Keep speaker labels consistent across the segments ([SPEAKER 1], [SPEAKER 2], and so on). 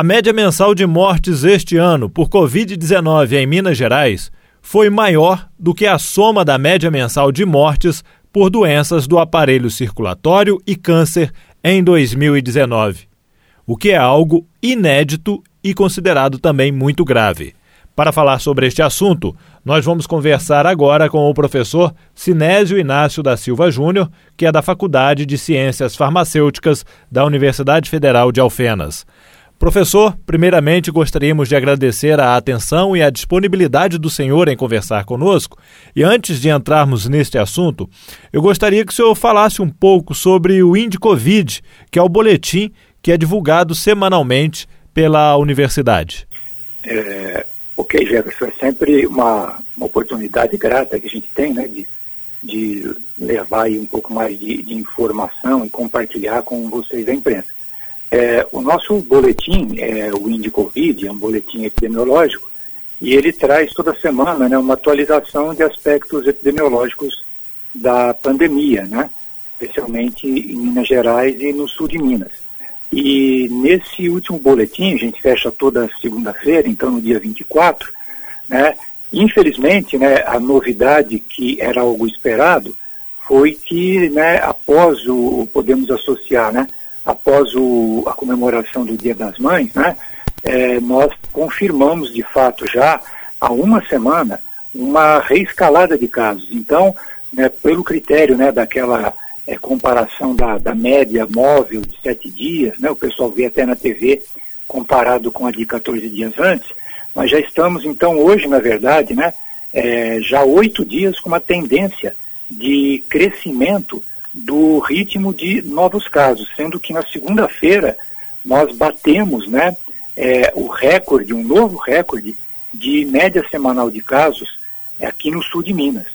[SPEAKER 1] A média mensal de mortes este ano por Covid-19 em Minas Gerais foi maior do que a soma da média mensal de mortes por doenças do aparelho circulatório e câncer em 2019, o que é algo inédito e considerado também muito grave. Para falar sobre este assunto, nós vamos conversar agora com o professor Sinésio Inácio da Silva Júnior, que é da Faculdade de Ciências Farmacêuticas da Universidade Federal de Alfenas. Professor, primeiramente gostaríamos de agradecer a atenção e a disponibilidade do senhor em conversar conosco. E antes de entrarmos neste assunto, eu gostaria que o senhor falasse um pouco sobre o Indicovid, que é o boletim que é divulgado semanalmente pela universidade.
[SPEAKER 2] É, ok, Jefferson, é sempre uma, uma oportunidade grata que a gente tem né, de, de levar um pouco mais de, de informação e compartilhar com vocês da imprensa. É, o nosso boletim, é, o Indicovid, é um boletim epidemiológico, e ele traz toda semana né, uma atualização de aspectos epidemiológicos da pandemia, né, especialmente em Minas Gerais e no sul de Minas. E nesse último boletim, a gente fecha toda segunda-feira, então no dia 24, né, infelizmente, né, a novidade que era algo esperado foi que, né, após o, podemos associar, né, após o, a comemoração do Dia das Mães, né, é, nós confirmamos de fato já há uma semana uma reescalada de casos. Então, né, pelo critério né, daquela é, comparação da, da, média móvel de sete dias, né, o pessoal vê até na TV comparado com a de 14 dias antes, nós já estamos então hoje, na verdade, né, é, já oito dias com uma tendência de crescimento do ritmo de novos casos, sendo que na segunda-feira nós batemos né, é, o recorde, um novo recorde de média semanal de casos aqui no sul de Minas.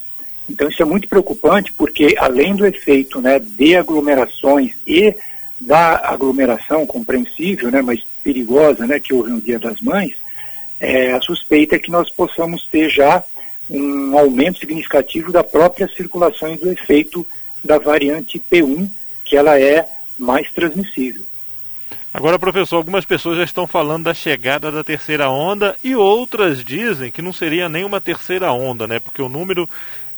[SPEAKER 2] Então isso é muito preocupante porque além do efeito né, de aglomerações e da aglomeração compreensível, né, mas perigosa, né, que houve no Dia das Mães, é, a suspeita é que nós possamos ter já um aumento significativo da própria circulação e do efeito da variante P1, que ela é mais transmissível.
[SPEAKER 1] Agora, professor, algumas pessoas já estão falando da chegada da terceira onda e outras dizem que não seria nem uma terceira onda, né? Porque o número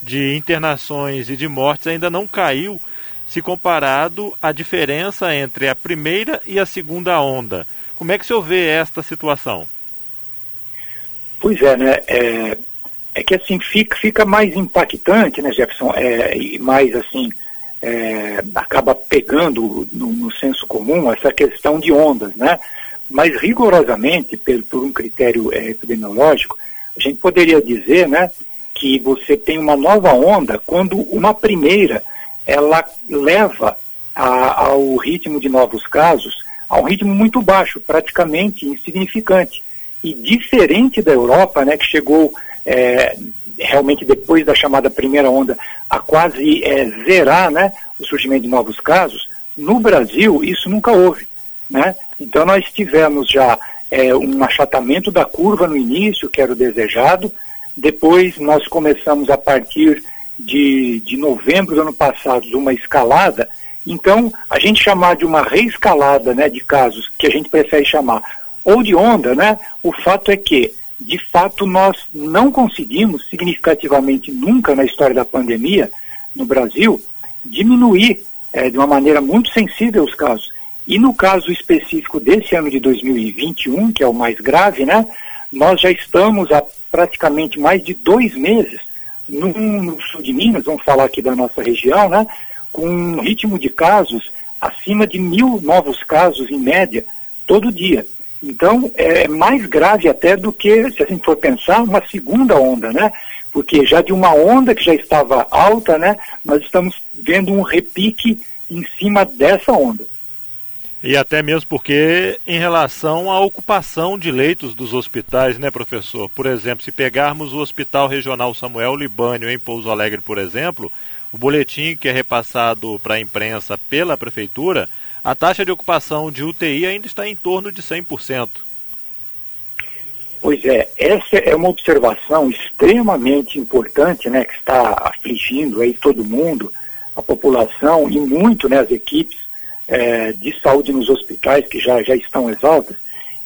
[SPEAKER 1] de internações e de mortes ainda não caiu se comparado à diferença entre a primeira e a segunda onda. Como é que o senhor vê esta situação?
[SPEAKER 2] Pois é, né? É, é que assim fica, fica mais impactante, né, Jefferson? É, e mais assim, é, acaba pegando no, no, senso comum essa questão de ondas, né? Mas rigorosamente, por, por um critério é, epidemiológico, a gente poderia dizer, né, que você tem uma nova onda quando uma primeira ela leva a, ao ritmo de novos casos a um ritmo muito baixo, praticamente insignificante. E diferente da Europa, né, que chegou é, realmente depois da chamada primeira onda a quase é, zerar né, o surgimento de novos casos, no Brasil isso nunca houve. Né? Então nós tivemos já é, um achatamento da curva no início, que era o desejado, depois nós começamos a partir de, de novembro do ano passado uma escalada, então a gente chamar de uma reescalada né, de casos, que a gente prefere chamar, ou de onda, né, o fato é que de fato, nós não conseguimos significativamente nunca na história da pandemia no Brasil diminuir é, de uma maneira muito sensível os casos. E no caso específico desse ano de 2021, que é o mais grave, né, nós já estamos há praticamente mais de dois meses no, no sul de Minas, vamos falar aqui da nossa região, né, com um ritmo de casos acima de mil novos casos em média todo dia. Então, é mais grave até do que, se a gente for pensar, uma segunda onda, né? Porque já de uma onda que já estava alta, né, nós estamos vendo um repique em cima dessa onda.
[SPEAKER 1] E até mesmo porque, em relação à ocupação de leitos dos hospitais, né, professor? Por exemplo, se pegarmos o Hospital Regional Samuel Libânio em Pouso Alegre, por exemplo, o boletim que é repassado para a imprensa pela prefeitura a taxa de ocupação de UTI ainda está em torno de 100%.
[SPEAKER 2] Pois é, essa é uma observação extremamente importante, né, que está afligindo aí todo mundo, a população e muito, né, as equipes é, de saúde nos hospitais que já, já estão exaltas,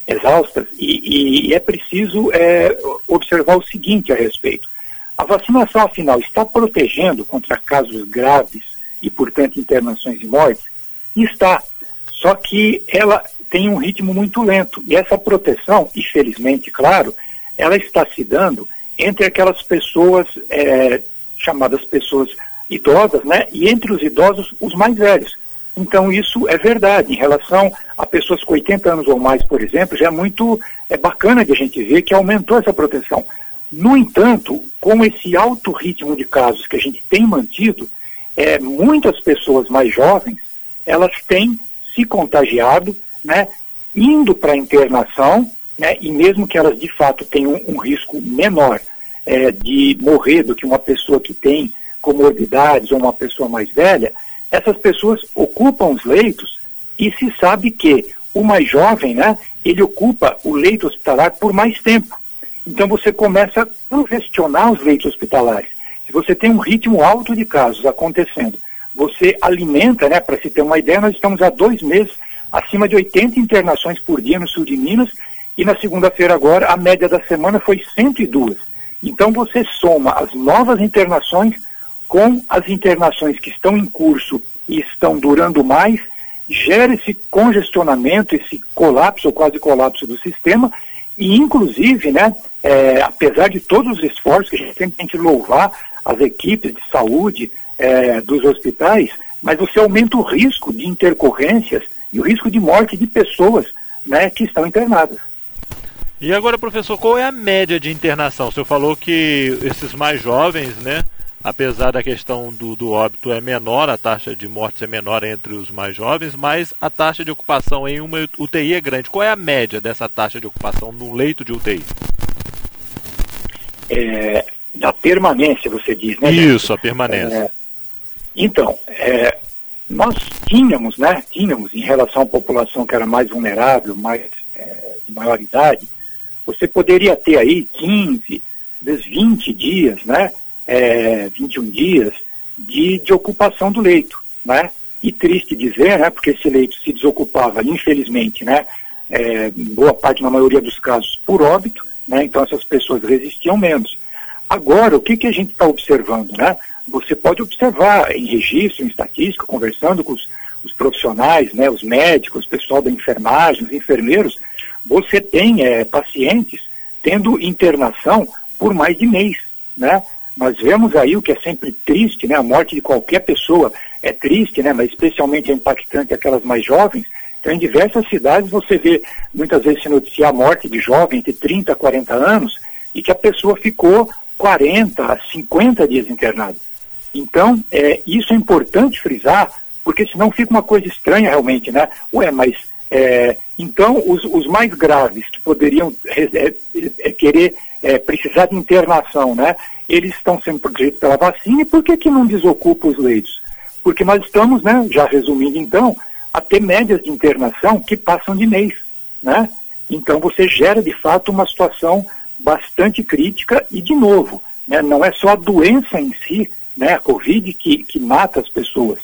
[SPEAKER 2] exaustas e, e é preciso é, observar o seguinte a respeito. A vacinação, afinal, está protegendo contra casos graves e, portanto, internações e mortes? Está. Só que ela tem um ritmo muito lento. E essa proteção, infelizmente, claro, ela está se dando entre aquelas pessoas é, chamadas pessoas idosas, né? E entre os idosos, os mais velhos. Então, isso é verdade. Em relação a pessoas com 80 anos ou mais, por exemplo, já é muito é bacana de a gente ver que aumentou essa proteção. No entanto, com esse alto ritmo de casos que a gente tem mantido, é, muitas pessoas mais jovens, elas têm se contagiado, né, indo para a internação, né, e mesmo que elas de fato tenham um, risco menor é, de morrer do que uma pessoa que tem comorbidades ou uma pessoa mais velha, essas pessoas ocupam os leitos e se sabe que o mais jovem, né, ele ocupa o leito hospitalar por mais tempo. Então você começa a congestionar os leitos hospitalares. Se você tem um ritmo alto de casos acontecendo, você alimenta, né, para se ter uma ideia, nós estamos há dois meses acima de 80 internações por dia no sul de Minas e na segunda-feira agora a média da semana foi 102. Então você soma as novas internações com as internações que estão em curso e estão durando mais, gera esse congestionamento, esse colapso ou quase colapso do sistema e inclusive, né, é, apesar de todos os esforços que a gente tem que louvar as equipes de saúde é, dos hospitais, mas você aumenta o risco de intercorrências e o risco de morte de pessoas né, que estão internadas.
[SPEAKER 1] E agora, professor, qual é a média de internação? O senhor falou que esses mais jovens, né, apesar da questão do, do óbito é menor, a taxa de mortes é menor entre os mais jovens, mas a taxa de ocupação em uma UTI é grande. Qual é a média dessa taxa de ocupação no leito de UTI?
[SPEAKER 2] É, da permanência, você diz, né?
[SPEAKER 1] Isso, a permanência. É,
[SPEAKER 2] então, é, nós tínhamos, né, tínhamos em relação à população que era mais vulnerável, mais é, de maior idade, você poderia ter aí 15, 20 dias, né, é, 21 dias de, de ocupação do leito, né, e triste dizer, né, porque esse leito se desocupava, infelizmente, né, é, boa parte, na maioria dos casos, por óbito, né, então essas pessoas resistiam menos. Agora, o que, que a gente está observando, né? Você pode observar em registro, em estatística, conversando com os, os profissionais, né, os médicos, o pessoal da enfermagem, os enfermeiros, você tem é, pacientes tendo internação por mais de mês, né? Nós vemos aí o que é sempre triste, né? A morte de qualquer pessoa é triste, né? Mas especialmente é impactante aquelas mais jovens. Então, em diversas cidades você vê muitas vezes se noticiar a morte de jovem entre 30 a 40 anos e que a pessoa ficou 40, 50 dias internado. Então, é, isso é importante frisar, porque senão fica uma coisa estranha realmente, né? Ué, mas é, então os, os, mais graves que poderiam é, é, querer é, precisar de internação, né? Eles estão sendo protegidos pela vacina e por que, que não desocupa os leitos? Porque nós estamos, né, já resumindo então, a ter médias de internação que passam de mês, né? Então você gera de fato uma situação bastante crítica e, de novo, né, não é só a doença em si, né, a Covid, que, que mata as pessoas,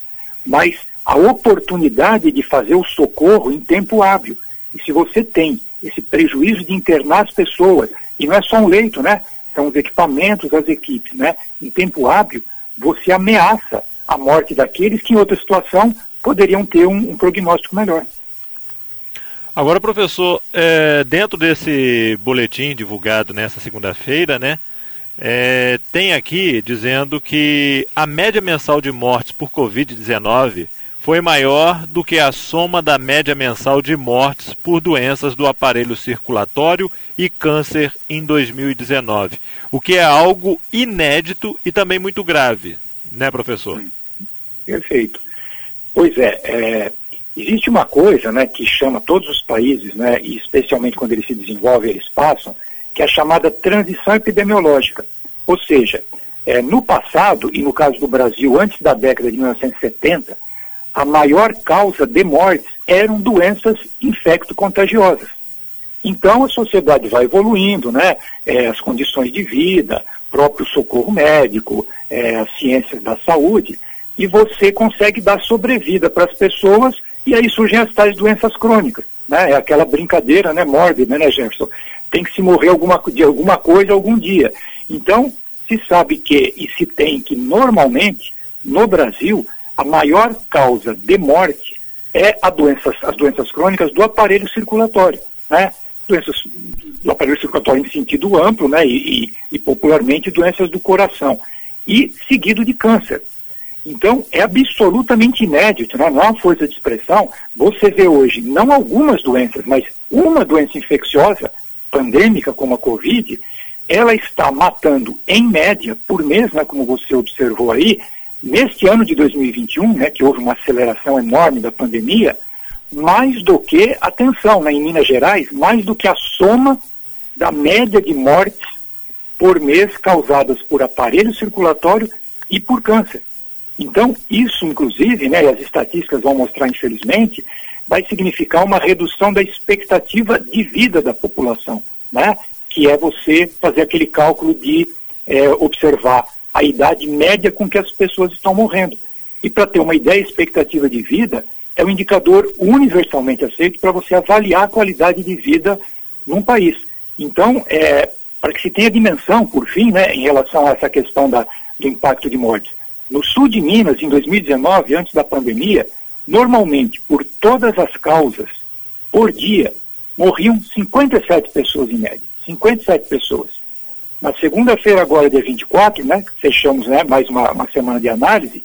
[SPEAKER 2] mas a oportunidade de fazer o socorro em tempo hábil. E se você tem esse prejuízo de internar as pessoas, e não é só um leito, né? São os equipamentos, as equipes, né? Em tempo hábil, você ameaça a morte daqueles que em outra situação poderiam ter um, um prognóstico melhor.
[SPEAKER 1] Agora, professor, é, dentro desse boletim divulgado nessa segunda-feira, né, é, tem aqui dizendo que a média mensal de mortes por Covid-19 foi maior do que a soma da média mensal de mortes por doenças do aparelho circulatório e câncer em 2019, o que é algo inédito e também muito grave, né, professor?
[SPEAKER 2] Perfeito. Pois é, é Existe uma coisa né, que chama todos os países, né, e especialmente quando eles se desenvolvem, eles passam, que é a chamada transição epidemiológica. Ou seja, é, no passado, e no caso do Brasil, antes da década de 1970, a maior causa de mortes eram doenças infecto-contagiosas. Então a sociedade vai evoluindo, né? É, as condições de vida, próprio socorro médico, é, as ciências da saúde, e você consegue dar sobrevida para as pessoas e aí surgem as tais doenças crônicas. né? É aquela brincadeira, né, mórbida, né, Jefferson? Tem que se morrer alguma, de alguma coisa algum dia. Então, se sabe que, e se tem que normalmente, no Brasil, a maior causa de morte é a as doenças crônicas do aparelho circulatório, né? Doenças do aparelho circulatório em sentido amplo, né? E, e, e popularmente doenças do coração. E seguido de câncer. Então, é absolutamente inédito, né? não há força de expressão. Você vê hoje, não algumas doenças, mas uma doença infecciosa, pandêmica como a Covid, ela está matando, em média, por mês, né, como você observou aí, neste ano de 2021, né, que houve uma aceleração enorme da pandemia, mais do que, atenção, né, em Minas Gerais, mais do que a soma da média de mortes por mês causadas por aparelho circulatório e por câncer. Então, isso, inclusive, né, e as estatísticas vão mostrar, infelizmente, vai significar uma redução da expectativa de vida da população, né? Que é você fazer aquele cálculo de é, observar a idade média com que as pessoas estão morrendo. E para ter uma ideia, expectativa de vida é um indicador universalmente aceito para você avaliar a qualidade de vida num país. Então, é, para que se tenha dimensão, por fim, né, em relação a essa questão da, do impacto de mortes, no sul de Minas, em 2019, antes da pandemia, normalmente, por todas as causas, por dia, morriam 57 pessoas em média. 57 pessoas. Na segunda-feira, agora, dia 24, né, fechamos né, mais uma, uma semana de análise,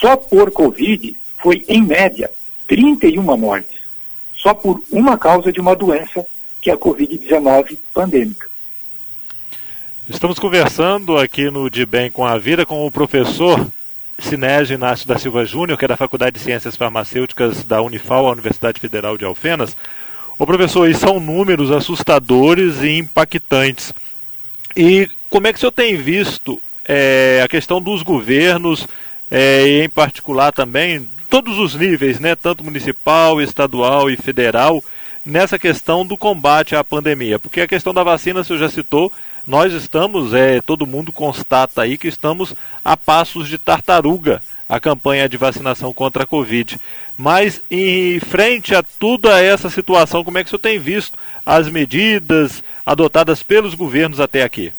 [SPEAKER 2] só por Covid foi, em média, 31 mortes. Só por uma causa de uma doença, que é a Covid-19 pandêmica.
[SPEAKER 1] Estamos conversando aqui no De Bem com a Vida com o professor Sinésio Inácio da Silva Júnior, que é da Faculdade de Ciências Farmacêuticas da Unifal, a Universidade Federal de Alfenas. O professor, isso são números assustadores e impactantes. E como é que o senhor tem visto é, a questão dos governos, é, e em particular também, todos os níveis, né, tanto municipal, estadual e federal, nessa questão do combate à pandemia? Porque a questão da vacina, o senhor já citou, nós estamos, é, todo mundo constata aí que estamos a passos de tartaruga a campanha de vacinação contra a Covid. Mas em frente a toda essa situação, como é que o senhor tem visto as medidas adotadas pelos governos até aqui?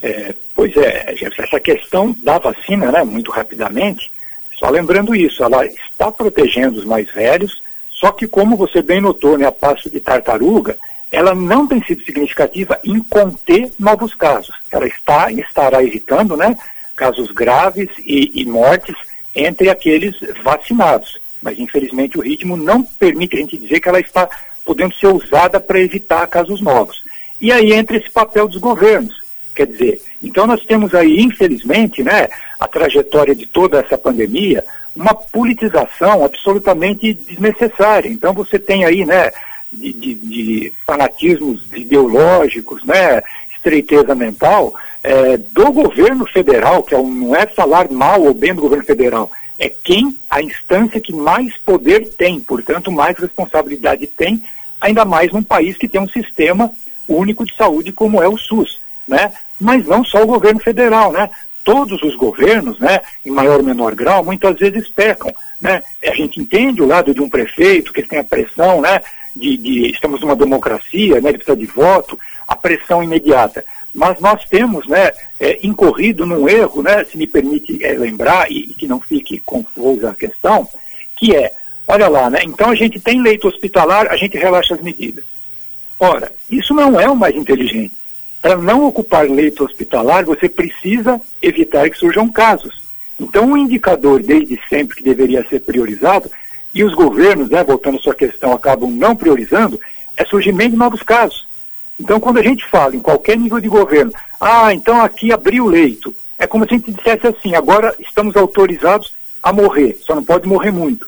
[SPEAKER 2] É, pois é, essa questão da vacina, né, muito rapidamente, só lembrando isso, ela está protegendo os mais velhos, só que como você bem notou, né, a passo de tartaruga, ela não tem sido significativa em conter novos casos. Ela está e estará evitando né, casos graves e, e mortes entre aqueles vacinados. Mas, infelizmente, o ritmo não permite a gente dizer que ela está podendo ser usada para evitar casos novos. E aí entra esse papel dos governos. Quer dizer, então nós temos aí, infelizmente, né, a trajetória de toda essa pandemia, uma politização absolutamente desnecessária. Então você tem aí, né, de, de, de fanatismos ideológicos, né, estreiteza mental, é, do governo federal, que é não é falar mal ou bem do governo federal, é quem, a instância que mais poder tem, portanto, mais responsabilidade tem, ainda mais num país que tem um sistema único de saúde como é o SUS, né? Mas não só o governo federal, né? Todos os governos, né, em maior ou menor grau, muitas vezes pecam, né? A gente entende o lado de um prefeito que tem a pressão, né, de, de, estamos numa democracia, né, ele precisa de voto, a pressão imediata. Mas nós temos né, é, incorrido num erro, né, se me permite é, lembrar, e, e, que não fique confusa a questão, que é, olha lá, né, então a gente tem leito hospitalar, a gente relaxa as medidas. Ora, isso não é o mais inteligente. Para não ocupar leito hospitalar, você precisa evitar que surjam casos. Então, um indicador desde sempre que deveria ser priorizado e os governos, né, voltando à sua questão, acabam não priorizando, é surgimento de novos casos. Então, quando a gente fala em qualquer nível de governo, ah, então aqui abriu o leito, é como se a gente dissesse assim, agora estamos autorizados a morrer, só não pode morrer muito.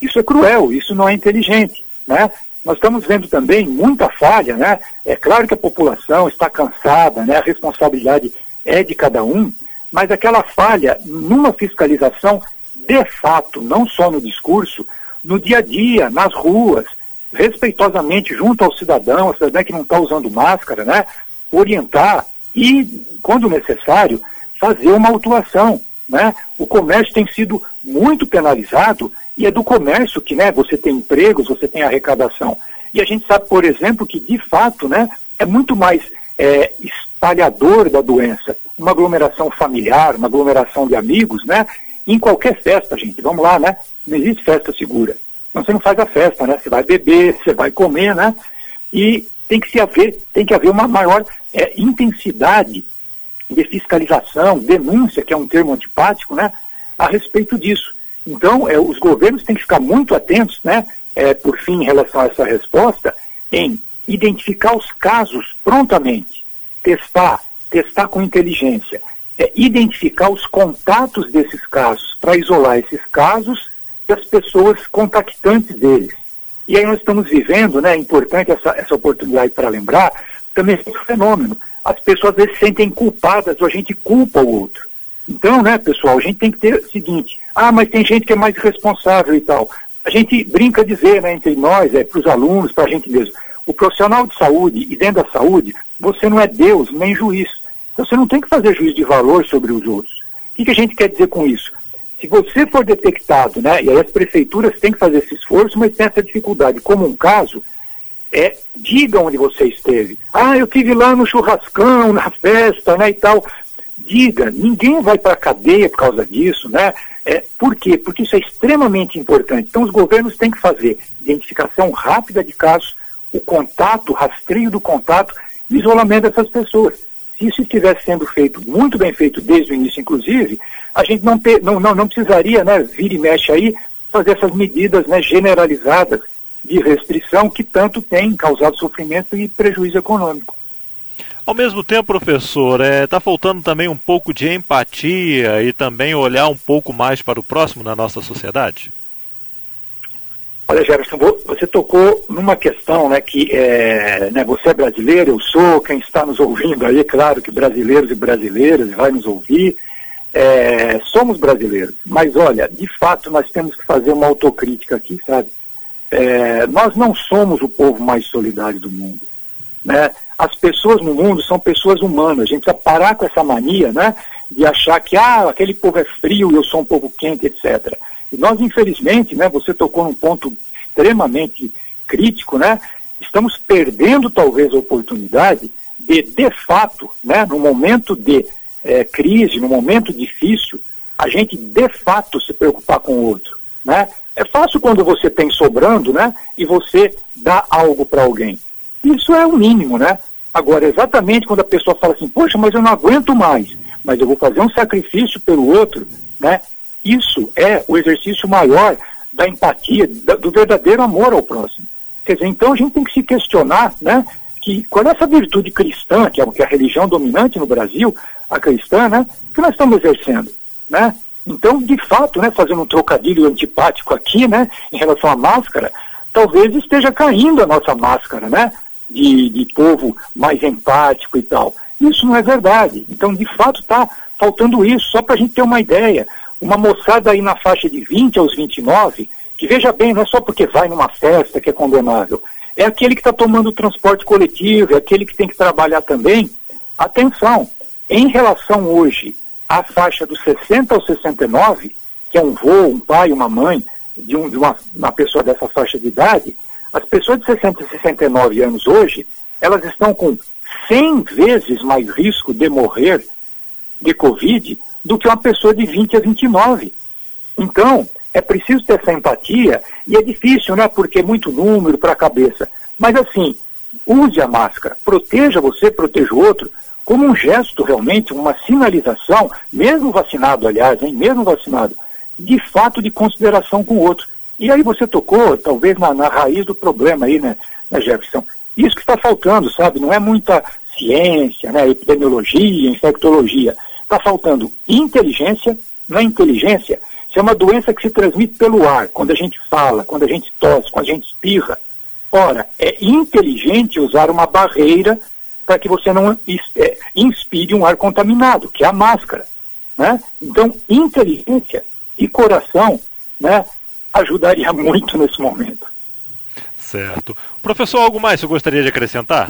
[SPEAKER 2] Isso é cruel, isso não é inteligente, né? Nós estamos vendo também muita falha, né? É claro que a população está cansada, né? A responsabilidade é de cada um, mas aquela falha numa fiscalização de fato, não só no discurso, no dia a dia, nas ruas, respeitosamente junto ao cidadão, ao cidadão que não está usando máscara, né? Orientar e, quando necessário, fazer uma autuação. Né? O comércio tem sido muito penalizado e é do comércio que né, você tem empregos, você tem arrecadação. E a gente sabe, por exemplo, que de fato né, é muito mais é, espalhador da doença. Uma aglomeração familiar, uma aglomeração de amigos, né? Em qualquer festa, gente, vamos lá, né? Não existe festa segura. Então você não faz a festa, né? Você vai beber, você vai comer, né? E tem que se haver, tem que haver uma maior é, intensidade de fiscalização, denúncia, que é um termo antipático, né? A respeito disso. Então, é, os governos têm que ficar muito atentos, né? É, por fim, em relação a essa resposta, em identificar os casos prontamente, testar, testar com inteligência, é, identificar os contatos desses casos, para isolar esses casos e as pessoas contactantes deles. E aí nós estamos vivendo, né, é importante essa, essa oportunidade para lembrar, também esse fenômeno. As pessoas às vezes se sentem culpadas ou a gente culpa o outro. Então, né, pessoal, a gente tem que ter o seguinte, ah, mas tem gente que é mais responsável e tal. A gente brinca dizer, né, entre nós, é, para os alunos, para a gente mesmo, o profissional de saúde e dentro da saúde, você não é Deus nem juiz. Então, você não tem que fazer juízo de valor sobre os outros. O que, que a gente quer dizer com isso? Se você for detectado, né, e aí as prefeituras têm que fazer esse esforço, mas tem essa dificuldade, como um caso, é, diga onde você esteve. Ah, eu estive lá no churrascão, na festa, né, e tal. Diga, ninguém vai para a cadeia por causa disso, né? É, por quê? Porque isso é extremamente importante. Então, os governos têm que fazer identificação rápida de casos, o contato, rastreio do contato isolamento dessas pessoas. Se isso estivesse sendo feito, muito bem feito desde o início, inclusive, a gente não, ter, não, não, não precisaria, né, vir e mexe aí, fazer essas medidas né, generalizadas de restrição que tanto tem causado sofrimento e prejuízo econômico.
[SPEAKER 1] Ao mesmo tempo, professor, está é, tá faltando também um pouco de empatia e também olhar um pouco mais para o próximo na nossa sociedade?
[SPEAKER 2] Olha, Jefferson, você tocou numa questão, né, que é, né, você é brasileiro, eu sou, quem está nos ouvindo aí, é claro que brasileiros e brasileiras vai nos ouvir, é, somos brasileiros, mas olha, de fato nós temos que fazer uma autocrítica aqui, sabe? É, nós não somos o povo mais solidário do mundo, né? As pessoas no mundo são pessoas humanas, a gente precisa parar com essa mania, né, de achar que, ah, aquele povo é frio eu sou um povo quente, etc., e nós, infelizmente, né, você tocou num ponto extremamente crítico, né? Estamos perdendo talvez a oportunidade de, de fato, né, no momento de é, crise, no momento difícil, a gente de fato se preocupar com o outro, né? É fácil quando você tem sobrando, né, e você dá algo para alguém. Isso é o mínimo, né? Agora, exatamente quando a pessoa fala assim, poxa, mas eu não aguento mais, mas eu vou fazer um sacrifício pelo outro, né? Isso é o exercício maior da empatia, da, do verdadeiro amor ao próximo. Quer dizer, então a gente tem que se questionar, né, que qual é essa virtude cristã, que é, que é a religião dominante no Brasil, a cristã, né, que nós estamos exercendo, né? Então, de fato, né, fazendo um trocadilho antipático aqui, né, em relação à máscara, talvez esteja caindo a nossa máscara, né, de, de povo mais empático e tal. Isso não é verdade. Então, de fato, está faltando isso, só para a gente ter uma ideia uma moçada aí na faixa de 20 aos 29, que veja bem, não é só porque vai numa festa que é condenável, é aquele que está tomando transporte coletivo, é aquele que tem que trabalhar também. Atenção, em relação hoje à faixa dos 60 aos 69, que é um vô, um pai, uma mãe de, um, de uma, uma pessoa dessa faixa de idade, as pessoas de 60 e 69 anos hoje, elas estão com 100 vezes mais risco de morrer de Covid do que uma pessoa de 20 a 29. Então, é preciso ter essa empatia e é difícil, né? Porque é muito número para a cabeça. Mas assim, use a máscara, proteja você, proteja o outro, como um gesto realmente, uma sinalização, mesmo vacinado, aliás, hein, mesmo vacinado, de fato de consideração com o outro. E aí você tocou, talvez, na, na raiz do problema aí, né, né, Jefferson? Isso que está faltando, sabe? Não é muita ciência, né, epidemiologia, infectologia Está faltando inteligência, é inteligência, isso é uma doença que se transmite pelo ar, quando a gente fala, quando a gente tosse, quando a gente espirra. Ora, é inteligente usar uma barreira para que você não é, inspire um ar contaminado, que é a máscara. Né? Então, inteligência e coração né, ajudaria muito nesse momento.
[SPEAKER 1] Certo. Professor, algo mais você gostaria de acrescentar?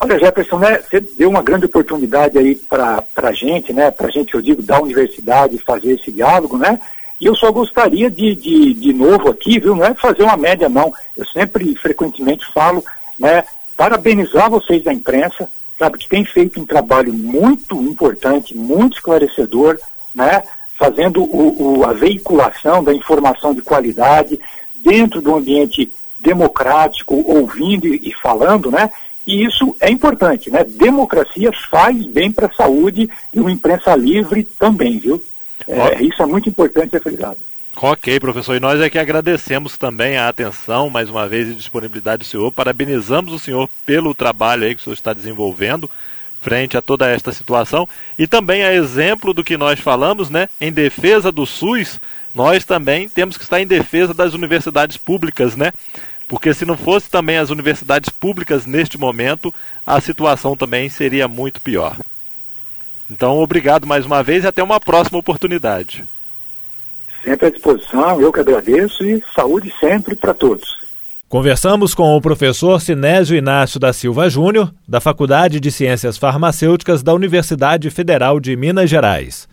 [SPEAKER 2] Olha, Jefferson, né, você deu uma grande oportunidade aí para a gente, né, para a gente, eu digo, da universidade fazer esse diálogo, né, e eu só gostaria de, de, de novo aqui, viu, não é fazer uma média, não. Eu sempre, frequentemente falo, né, parabenizar vocês da imprensa, sabe, que tem feito um trabalho muito importante, muito esclarecedor, né, fazendo o, o, a veiculação da informação de qualidade dentro do ambiente democrático, ouvindo e, e falando, né, e isso é importante, né? Democracia faz bem para a saúde e uma imprensa livre também, viu? É, isso é muito importante ser frisado.
[SPEAKER 1] Ok, professor. E nós é que agradecemos também a atenção, mais uma vez, e disponibilidade do senhor. Parabenizamos o senhor pelo trabalho aí que o senhor está desenvolvendo frente a toda esta situação. E também a exemplo do que nós falamos, né? Em defesa do SUS, nós também temos que estar em defesa das universidades públicas, né? Porque se não fosse também as universidades públicas neste momento, a situação também seria muito pior. Então, obrigado mais uma vez e até uma próxima oportunidade.
[SPEAKER 2] Sempre à disposição, eu que agradeço e saúde sempre para todos.
[SPEAKER 1] Conversamos com o professor Sinésio Inácio da Silva Júnior, da Faculdade de Ciências Farmacêuticas da Universidade Federal de Minas Gerais.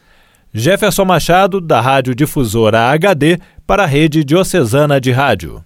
[SPEAKER 1] Jefferson Machado, da Rádio Difusora HD, para a Rede Diocesana de Rádio.